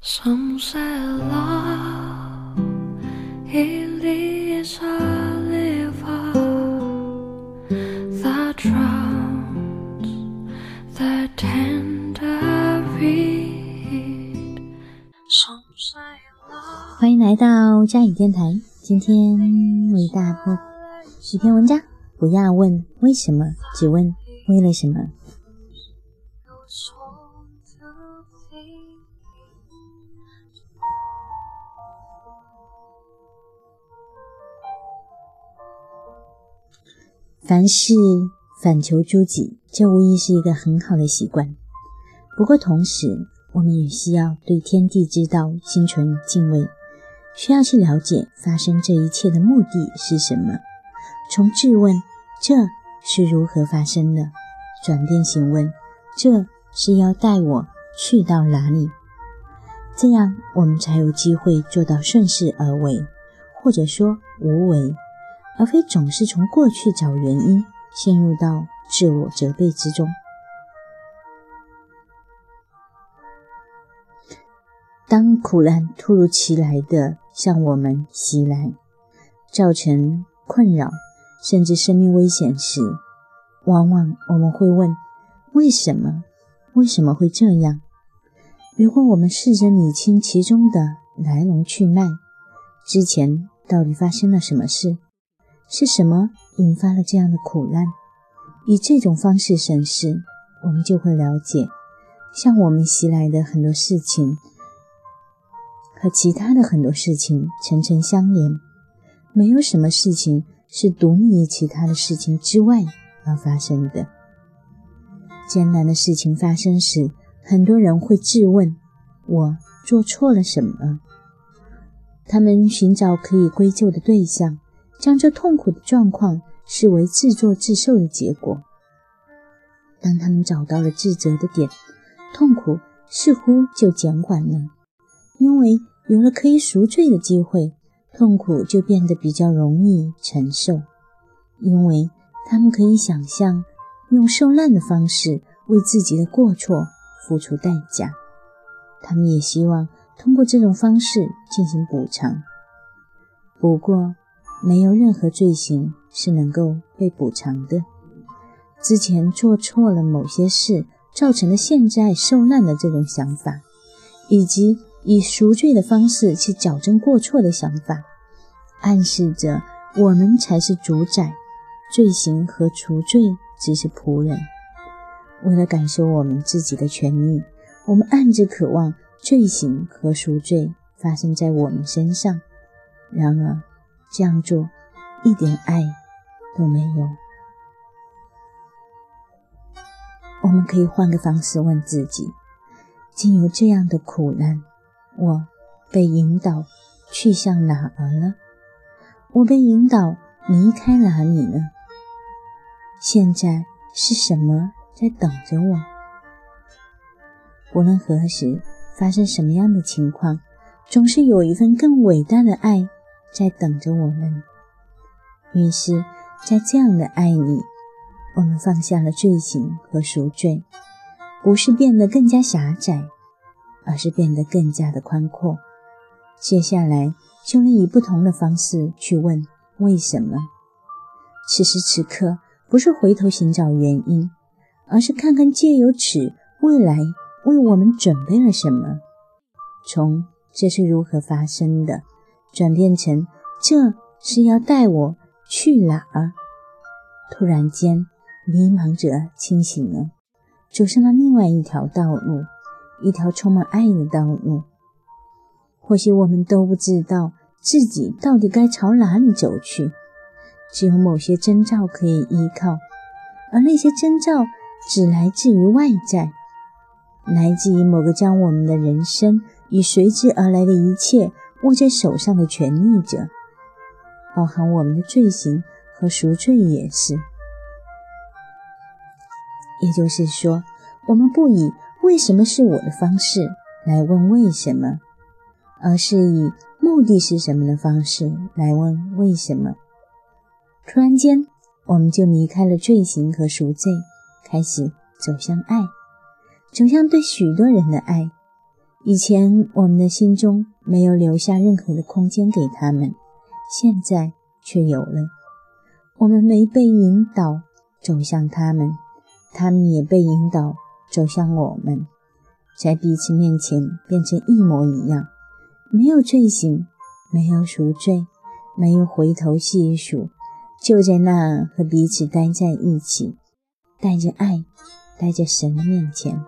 Some say love it is a liver that drowns the tender reed. Some say love 欢迎来到佳语电台。今天为大家播十篇文章，不要问为什么，只问为了什么。凡事反求诸己，这无疑是一个很好的习惯。不过，同时我们也需要对天地之道心存敬畏，需要去了解发生这一切的目的是什么，从质问这是如何发生的，转变询问这是要带我去到哪里，这样我们才有机会做到顺势而为，或者说无为。而非总是从过去找原因，陷入到自我责备之中。当苦难突如其来的向我们袭来，造成困扰，甚至生命危险时，往往我们会问：为什么？为什么会这样？如果我们试着理清其中的来龙去脉，之前到底发生了什么事？是什么引发了这样的苦难？以这种方式审视，我们就会了解，向我们袭来的很多事情和其他的很多事情层层相连，没有什么事情是独立于其他的事情之外而发生的。艰难的事情发生时，很多人会质问：我做错了什么？他们寻找可以归咎的对象。将这痛苦的状况视为自作自受的结果。当他们找到了自责的点，痛苦似乎就减缓了，因为有了可以赎罪的机会，痛苦就变得比较容易承受，因为他们可以想象用受难的方式为自己的过错付出代价。他们也希望通过这种方式进行补偿。不过，没有任何罪行是能够被补偿的。之前做错了某些事，造成了现在受难的这种想法，以及以赎罪的方式去矫正过错的想法，暗示着我们才是主宰，罪行和赎罪只是仆人。为了感受我们自己的权利，我们暗自渴望罪行和赎罪发生在我们身上。然而，这样做一点爱都没有。我们可以换个方式问自己：经由这样的苦难，我被引导去向哪儿了？我被引导离开哪里呢？现在是什么在等着我？无论何时发生什么样的情况，总是有一份更伟大的爱。在等着我们。于是，在这样的爱里，我们放下了罪行和赎罪，不是变得更加狭窄，而是变得更加的宽阔。接下来，就能以不同的方式去问为什么。此时此刻，不是回头寻找原因，而是看看借由此未来为我们准备了什么，从这是如何发生的。转变成这是要带我去哪儿？突然间，迷茫者清醒了，走上了另外一条道路，一条充满爱的道路。或许我们都不知道自己到底该朝哪里走去，只有某些征兆可以依靠，而那些征兆只来自于外在，来自于某个将我们的人生与随之而来的一切。握在手上的权力者，包含我们的罪行和赎罪也是。也就是说，我们不以“为什么是我的”方式来问为什么，而是以“目的是什么”的方式来问为什么。突然间，我们就离开了罪行和赎罪，开始走向爱，走向对许多人的爱。以前我们的心中没有留下任何的空间给他们，现在却有了。我们没被引导走向他们，他们也被引导走向我们，在彼此面前变成一模一样，没有罪行，没有赎罪，没有回头细数，就在那和彼此待在一起，带着爱，待在神的面前。